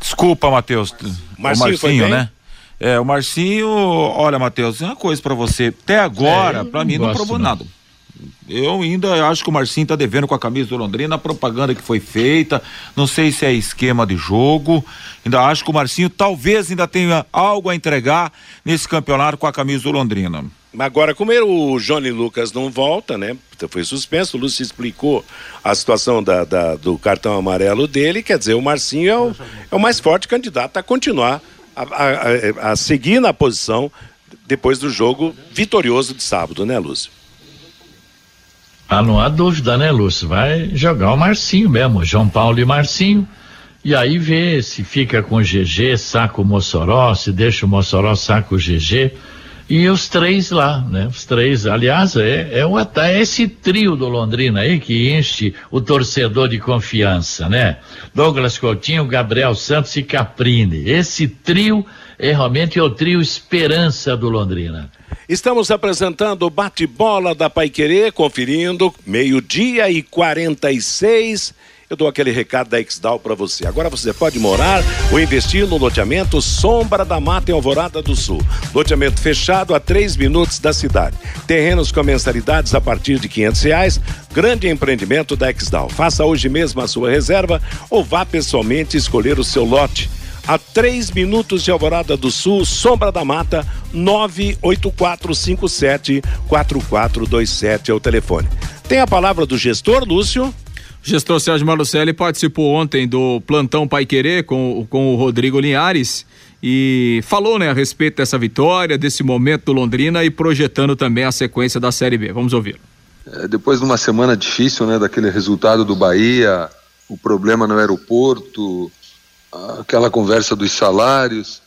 Desculpa, Matheus. Marcinho o foi Marcinho, bem? né? É, o Marcinho, olha, Matheus, uma coisa pra você. Até agora, É, não mim, não provou não. nada. Eu ainda acho que o Marcinho tá devendo com a camisa do Londrina, a propaganda que foi feita, não sei se é esquema de jogo, ainda acho que o Marcinho talvez ainda tenha algo a entregar nesse campeonato com a camisa do Londrina. Agora, como ele- o Johnny Lucas não volta, né? Foi suspenso, o Lúcio explicou a situação da, da- do cartão amarelo dele, quer dizer, o Marcinho é o, é o mais forte candidato a continuar a- a- a seguir na posição depois do jogo vitorioso de sábado, né, Lúcio? Ah, não há dúvida, né, Lúcio? Vai jogar o Marcinho mesmo, João Paulo e Marcinho. E aí vê se fica com o GG, saca o Mossoró, se deixa o Mossoró, saca o GG. E os três lá, né? Os três. Aliás, é, é, ata- é esse trio do Londrina aí que enche o torcedor de confiança, né? Douglas Coutinho, Gabriel Santos e Caprini. Esse trio é realmente o trio esperança do Londrina. Estamos apresentando o bate-bola da Paiquerê, conferindo meio-dia e 46. Eu dou aquele recado da Exdal para você. Agora você pode morar ou investir no loteamento Sombra da Mata em Alvorada do Sul. Loteamento fechado a três minutos da cidade. Terrenos com mensalidades a partir de quinhentos reais. Grande empreendimento da Exdal. Faça hoje mesmo a sua reserva ou vá pessoalmente escolher o seu lote a 3 minutos de Alvorada do Sul, Sombra da Mata, 98457-4427 é o telefone. Tem a palavra do gestor, Lúcio? O gestor Sérgio Malucelli participou ontem do plantão Pai Querer com, com o Rodrigo Linhares e falou né, a respeito dessa vitória, desse momento do Londrina e projetando também a sequência da Série B. Vamos ouvir. É, depois de uma semana difícil, né, daquele resultado do Bahia, o problema no aeroporto, aquela conversa dos salários,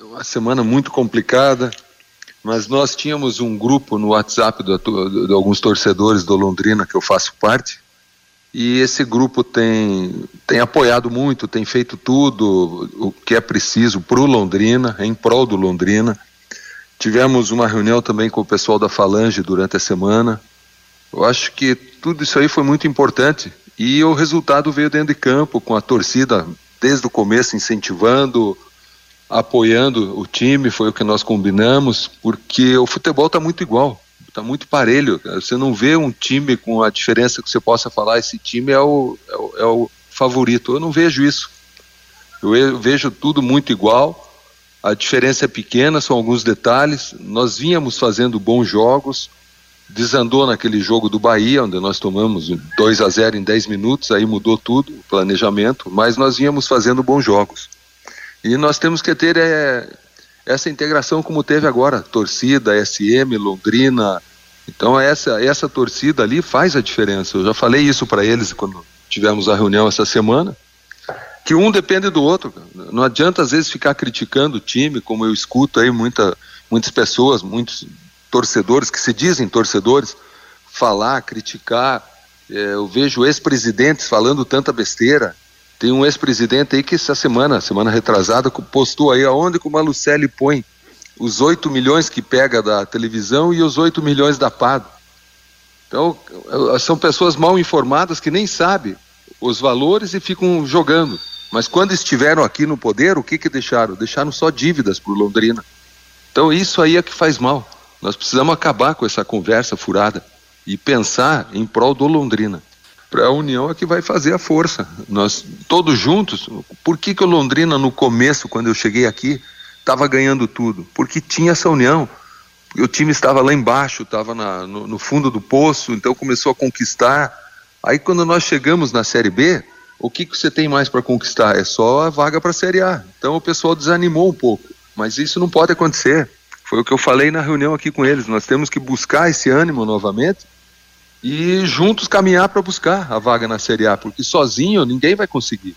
uma semana muito complicada. mas nós tínhamos um grupo no WhatsApp de alguns torcedores do Londrina que eu faço parte, e esse grupo tem, tem apoiado muito, tem feito tudo o que é preciso para o Londrina, em prol do Londrina. Tivemos uma reunião também com o pessoal da Falange durante a semana. Eu acho que tudo isso aí foi muito importante e o resultado veio dentro de campo, com a torcida desde o começo incentivando, apoiando o time, foi o que nós combinamos, porque o futebol está muito igual, está muito parelho. Você não vê um time com a diferença que você possa falar, esse time é o, é o, é o favorito. Eu não vejo isso. Eu vejo tudo muito igual. A diferença é pequena, são alguns detalhes. Nós vínhamos fazendo bons jogos, desandou naquele jogo do Bahia, onde nós tomamos 2 a 0 em 10 minutos, aí mudou tudo, o planejamento, mas nós vínhamos fazendo bons jogos. E nós temos que ter é, essa integração como teve agora, torcida, SM, Londrina. Então essa essa torcida ali faz a diferença. Eu já falei isso para eles quando tivemos a reunião essa semana, que um depende do outro. Não adianta às vezes ficar criticando o time, como eu escuto aí muita, muitas pessoas, muitos torcedores que se dizem torcedores, falar, criticar. É, eu vejo ex-presidentes falando tanta besteira. Tem um ex-presidente aí que essa semana, semana retrasada, postou aí aonde que o Malucelli põe os 8 milhões que pega da televisão e os 8 milhões da PAD. Então, são pessoas mal informadas que nem sabem os valores e ficam jogando. Mas quando estiveram aqui no poder, o que que deixaram? Deixaram só dívidas para o Londrina. Então isso aí é que faz mal. Nós precisamos acabar com essa conversa furada e pensar em prol do Londrina. Para a união é que vai fazer a força. Nós todos juntos. Por que, que o Londrina no começo, quando eu cheguei aqui, estava ganhando tudo? Porque tinha essa união. O time estava lá embaixo, estava no, no fundo do poço, então começou a conquistar. Aí quando nós chegamos na Série B, o que, que você tem mais para conquistar? É só a vaga para a Série A. Então o pessoal desanimou um pouco. Mas isso não pode acontecer. Foi o que eu falei na reunião aqui com eles. Nós temos que buscar esse ânimo novamente e juntos caminhar para buscar a vaga na Série A, porque sozinho ninguém vai conseguir.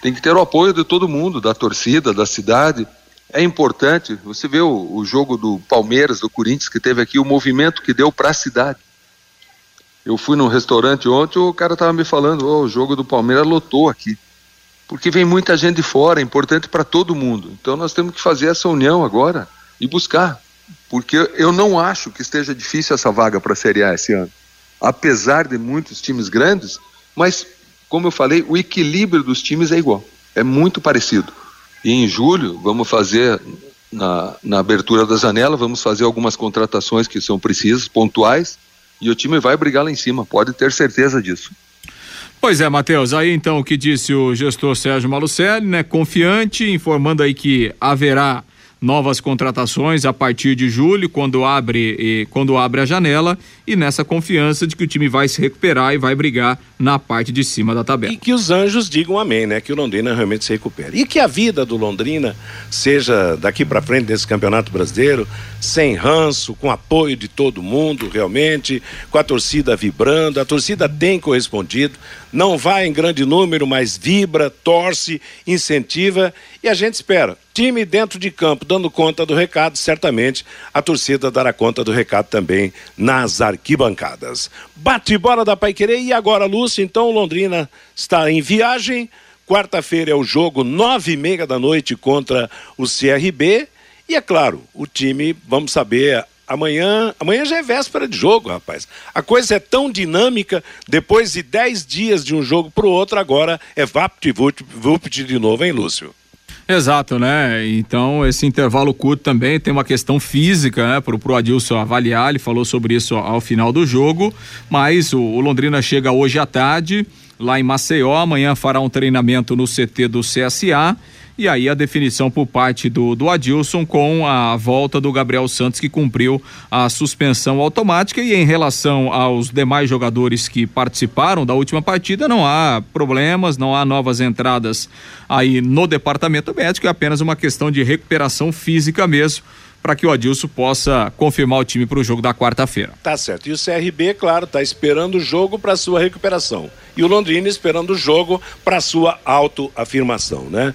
Tem que ter o apoio de todo mundo, da torcida, da cidade. É importante. Você vê o, o jogo do Palmeiras, do Corinthians, que teve aqui, o movimento que deu para a cidade. Eu fui num restaurante ontem, o cara estava me falando, oh, o jogo do Palmeiras lotou aqui. Porque vem muita gente de fora, é importante para todo mundo. Então nós temos que fazer essa união agora e buscar. Porque eu não acho que esteja difícil essa vaga para a Série A esse ano. Apesar de muitos times grandes, mas, como eu falei, o equilíbrio dos times é igual. É muito parecido. E em julho, vamos fazer, na, na abertura da janela, vamos fazer algumas contratações que são precisas, pontuais, e o time vai brigar lá em cima, pode ter certeza disso. Pois é, Matheus, aí então o que disse o gestor Sérgio Malucelli, né? Confiante, informando aí que haverá novas contratações a partir de julho, quando abre, quando abre a janela, e nessa confiança de que o time vai se recuperar e vai brigar na parte de cima da tabela. E que os anjos digam amém, né? Que o Londrina realmente se recupere. E que a vida do Londrina seja daqui para frente desse Campeonato Brasileiro, sem ranço, com apoio de todo mundo, realmente, com a torcida vibrando. A torcida tem correspondido, não vai em grande número, mas vibra, torce, incentiva e a gente espera. Time dentro de campo dando conta do recado, certamente a torcida dará conta do recado também nas arquibancadas. Bate bola da Paiquerê e agora, Lúcio, então Londrina está em viagem. Quarta-feira é o jogo, nove e meia da noite contra o CRB. E é claro, o time, vamos saber, amanhã, amanhã já é véspera de jogo, rapaz. A coisa é tão dinâmica, depois de dez dias de um jogo para o outro, agora é vapt-vupt de novo, hein, Lúcio? Exato, né? Então, esse intervalo curto também tem uma questão física, né? Pro, pro Adilson avaliar, ele falou sobre isso ao final do jogo, mas o, o Londrina chega hoje à tarde, lá em Maceió, amanhã fará um treinamento no CT do CSA e aí a definição por parte do, do Adilson com a volta do Gabriel Santos, que cumpriu a suspensão automática. E em relação aos demais jogadores que participaram da última partida, não há problemas, não há novas entradas aí no departamento médico, é apenas uma questão de recuperação física mesmo para que o Adilson possa confirmar o time para o jogo da quarta-feira. Tá certo. E o CRB, claro, está esperando o jogo para sua recuperação. E o Londrina esperando o jogo para sua autoafirmação, né?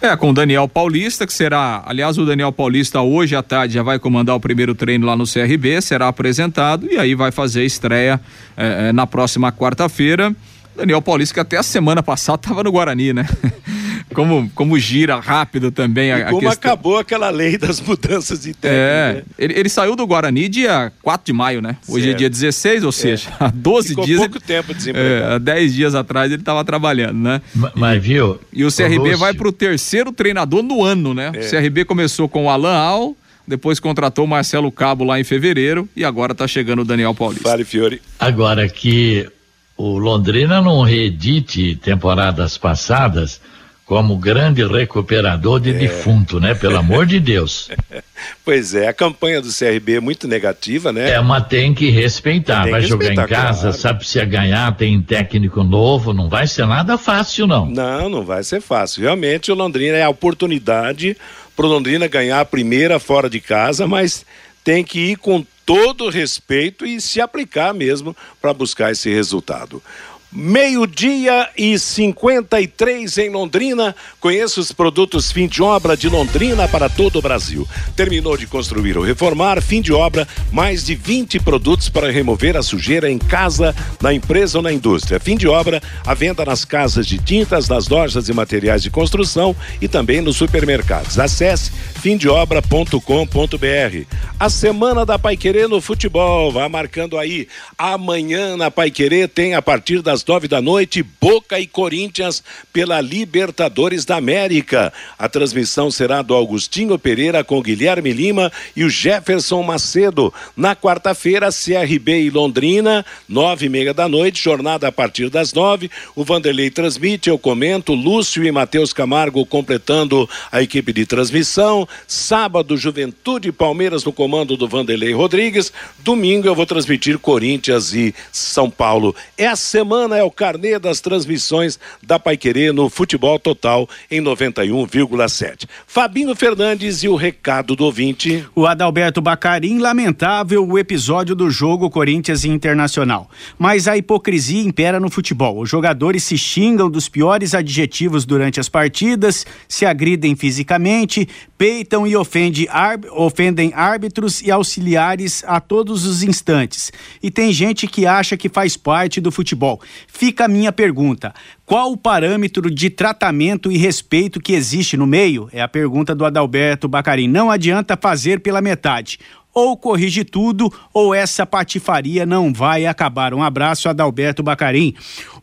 É, com o Daniel Paulista, que será, aliás, o Daniel Paulista hoje à tarde já vai comandar o primeiro treino lá no CRB, será apresentado e aí vai fazer estreia eh, na próxima quarta-feira. Daniel Paulista, que até a semana passada estava no Guarani, né? como, como gira rápido também a, E como a questão. acabou aquela lei das mudanças de técnico. É, né? ele, ele saiu do Guarani dia 4 de maio, né? Hoje é Certo. dia 16, ou seja, há 12 Ficou dias. pouco tempo desempregado. É, há 10 dias atrás ele estava trabalhando, né? Mas viu? E o CRB Lúcio. vai para o terceiro treinador no ano, né? É. O CRB começou com o Alan Al, depois contratou o Marcelo Cabo lá em fevereiro e agora tá chegando o Daniel Paulista. Fale, Fiore. Agora que o Londrina não reedite temporadas passadas como grande recuperador É. de defunto, né? Pelo amor de Deus. Pois é, a campanha do CRB é muito negativa, né? É, mas tem que respeitar. Tem vai que jogar em respeitar, casa, claro. sabe se ia ganhar, tem técnico novo, não vai ser nada fácil, não. Não, não vai ser fácil. Realmente o Londrina é a oportunidade para o Londrina ganhar a primeira fora de casa, mas tem que ir com todo respeito e se aplicar mesmo para buscar esse resultado. Meio-dia e 53 em Londrina. Conheça os produtos fim de obra de Londrina para todo o Brasil. Terminou de construir ou reformar, fim de obra, mais de 20 produtos para remover a sujeira em casa, na empresa ou na indústria. Fim de obra, a venda nas casas de tintas, nas lojas e materiais de construção e também nos supermercados. Acesse fimdeobra.com.br. A semana da Paiquerê no futebol, vai marcando aí. Amanhã na Paiquerê tem a partir das nove da noite Boca e Corinthians pela Libertadores da América. A transmissão será do Augustinho Pereira com Guilherme Lima e o Jefferson Macedo. Na quarta-feira, CRB e Londrina, nove e meia da noite, jornada a partir das nove. O Vanderlei transmite, eu comento, Lúcio e Matheus Camargo completando a equipe de transmissão. Sábado, Juventude e Palmeiras no comando do Vanderlei Rodrigues. Domingo eu vou transmitir Corinthians e São Paulo. É a semana, é o carnê das transmissões da Paiquerê no Futebol Total em 91,7. Fabinho Fernandes e o recado do ouvinte. O Adalberto Bacarim, lamentável o episódio do jogo Corinthians Internacional. Mas a hipocrisia impera no futebol. Os jogadores se xingam dos piores adjetivos durante as partidas, se agridem fisicamente, peitam e ofende ofendem árbitros e auxiliares a todos os instantes. E tem gente que acha que faz parte do futebol. Fica a minha pergunta: qual o parâmetro de tratamento e respeito que existe no meio? É a pergunta do Adalberto Bacarim. Não adianta fazer pela metade. Ou corrige tudo, ou essa patifaria não vai acabar. Um abraço, Adalberto Bacarim.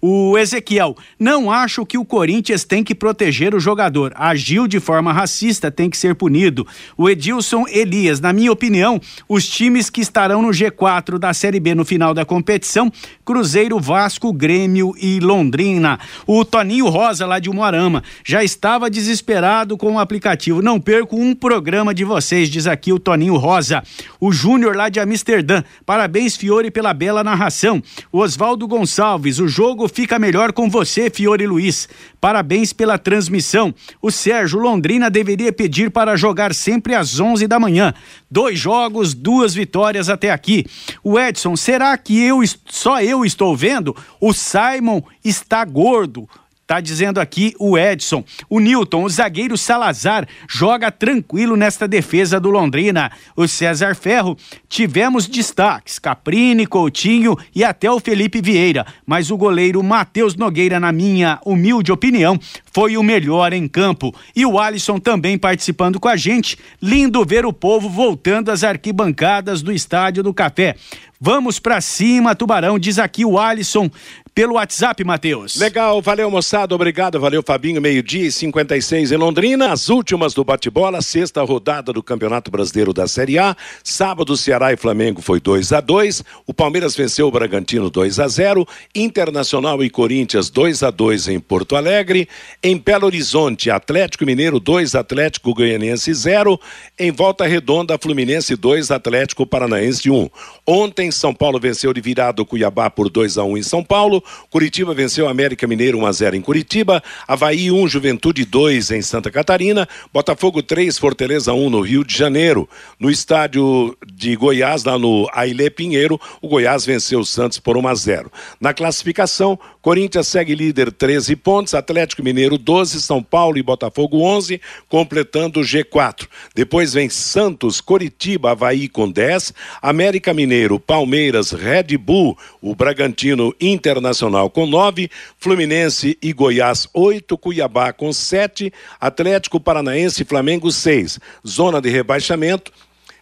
O Ezequiel, não acho que o Corinthians tem que proteger o jogador. Agiu de forma racista, tem que ser punido. O Edilson Elias, na minha opinião, os times que estarão no G4 da Série B no final da competição, Cruzeiro, Vasco, Grêmio e Londrina. O Toninho Rosa, lá de Umuarama, já estava desesperado com o aplicativo. Não perco um programa de vocês, diz aqui o Toninho Rosa. O Júnior, lá de Amsterdã, parabéns, Fiore, pela bela narração. O Oswaldo Gonçalves, o jogo fica melhor com você, Fiore Luiz. Parabéns pela transmissão. O Sérgio Londrina deveria pedir para jogar sempre às 11 da manhã. Dois jogos, duas vitórias até aqui. O Edson, será que eu só eu estou vendo? O Simon está gordo. Tá dizendo aqui o Edson. O Newton, o zagueiro Salazar, joga tranquilo nesta defesa do Londrina. O César Ferro, tivemos destaques: Caprini, Coutinho e até o Felipe Vieira. Mas o goleiro Matheus Nogueira, na minha humilde opinião, foi o melhor em campo. E o Alisson também participando com a gente. Lindo ver o povo voltando às arquibancadas do Estádio do Café. Vamos pra cima, Tubarão, diz aqui o Alisson pelo WhatsApp, Matheus. Legal, valeu moçada, obrigado, valeu Fabinho, meio-dia e 56 em Londrina, as últimas do bate-bola, sexta rodada do Campeonato Brasileiro da Série A, sábado Ceará e Flamengo foi 2 a 2 o Palmeiras venceu o Bragantino 2 a 0 Internacional e Corinthians 2 a 2 em Porto Alegre, em Belo Horizonte, Atlético Mineiro 2, Atlético Goianiense 0, em Volta Redonda, Fluminense 2, Atlético Paranaense 1. Ontem, São Paulo venceu de virada o Cuiabá por 2 a 1 em São Paulo, Curitiba venceu América Mineiro 1 a 0 em Curitiba, Havaí 1, Juventude 2 em Santa Catarina, Botafogo 3, Fortaleza 1 no Rio de Janeiro. No estádio de Goiás, lá no Ailê Pinheiro, o Goiás venceu o Santos por 1 a 0. Na classificação, Corinthians segue líder 13 pontos, Atlético Mineiro 12, São Paulo e Botafogo 11, completando o G4. Depois vem Santos, Coritiba, Havaí com 10, América Mineiro, Palmeiras, Red Bull, o Bragantino Internacional com 9, Fluminense e Goiás 8, Cuiabá com 7, Atlético Paranaense e Flamengo 6. Zona de rebaixamento.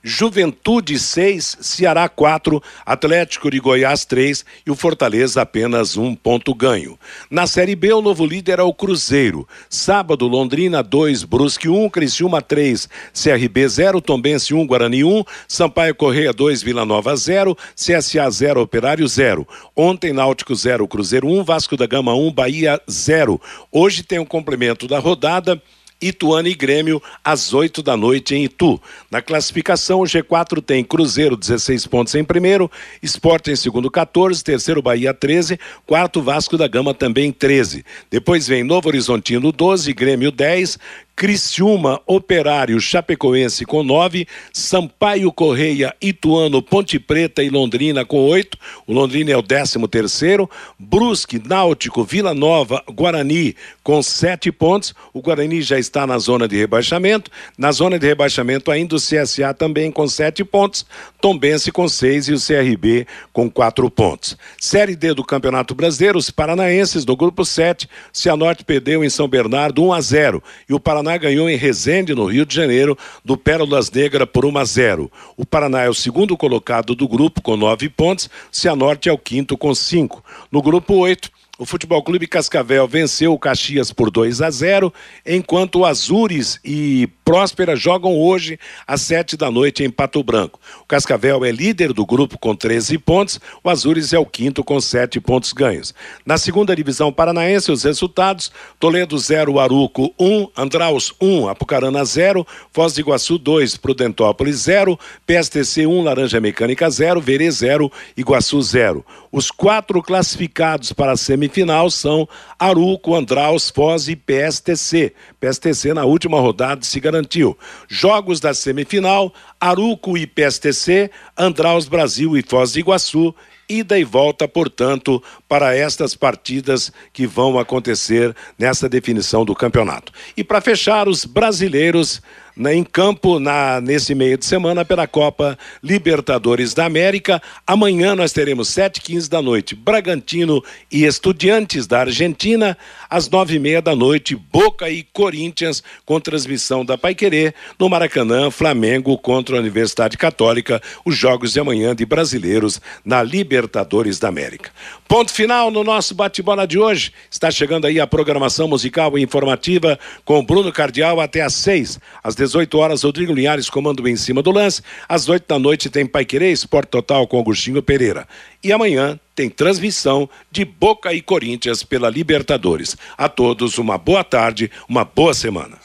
Juventude 6, Ceará 4, Atlético de Goiás 3 e o Fortaleza apenas um ponto ganho. Na Série B, o novo líder é o Cruzeiro. Sábado, Londrina 2, Brusque 1, Criciúma 3, CRB 0, Tombense 1, Guarani 1, Sampaio Correia 2, Vila Nova 0, CSA 0, Operário 0. Ontem, Náutico 0, Cruzeiro 1, Vasco da Gama 1, Bahia 0. Hoje tem o um complemento da rodada. Ituano e Grêmio às 8 da noite em Itu. Na classificação, o G4 tem Cruzeiro 16 pontos em primeiro, Sport em segundo 14, terceiro Bahia 13, quarto Vasco da Gama também 13. Depois vem Novo Horizontino 12, Grêmio 10, Criciúma, Operário, Chapecoense com nove, Sampaio Correia, Ituano, Ponte Preta e Londrina com oito. O Londrina é o décimo terceiro. Brusque, Náutico, Vila Nova, Guarani com sete pontos. O Guarani já está na zona de rebaixamento. Na zona de rebaixamento ainda o CSA também com sete pontos. Tombense com seis e o CRB com quatro pontos. Série D do Campeonato Brasileiro, os paranaenses do grupo 7, Cianorte perdeu em São Bernardo 1 a 0 e o Paraná ganhou em Resende, no Rio de Janeiro, do Pérolas Negra por 1 a 0. O Paraná é o segundo colocado do grupo com nove pontos, Cianorte é o quinto com cinco. No grupo 8, o Futebol Clube Cascavel venceu o Caxias por 2 a 0, enquanto o Azures e Próspera jogam hoje às 7 da noite em Pato Branco. O Cascavel é líder do grupo com 13 pontos, o Azures é o quinto com 7 pontos ganhos. Na segunda divisão paranaense, os resultados: Toledo 0, Aruco 1, Andraus 1, Apucarana 0, Foz do Iguaçu 2, Prudentópolis 0, PSTC 1, Laranja Mecânica 0, Verê 0, Iguaçu 0. Os quatro classificados para a semifinal são Aruco, Andraus, Foz e PSTC. PSTC na última rodada se garantiu. Jogos da semifinal: Aruco e PSTC, Andraus Brasil e Foz do Iguaçu ida e volta, portanto, para estas partidas que vão acontecer nessa definição do campeonato. E para fechar, os brasileiros né, em campo na, nesse meio de semana pela Copa Libertadores da América. Amanhã nós teremos 7h15 da noite, Bragantino e Estudiantes da Argentina. Às nove e meia da noite, Boca e Corinthians, com transmissão da Paiquerê, no Maracanã, Flamengo contra a Universidade Católica, os jogos de amanhã de brasileiros na Libertadores da América. Ponto final no nosso bate-bola de hoje. Está chegando aí a programação musical e informativa com Bruno Cardial até às seis. Às 18 horas, Rodrigo Linhares comando em cima do lance. Às 8 da noite tem Pai Querer Esporte Total com Agostinho Pereira. E amanhã tem transmissão de Boca e Corinthians pela Libertadores. A todos uma boa tarde, uma boa semana.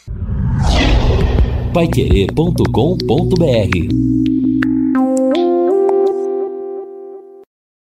Paiquerê.com.br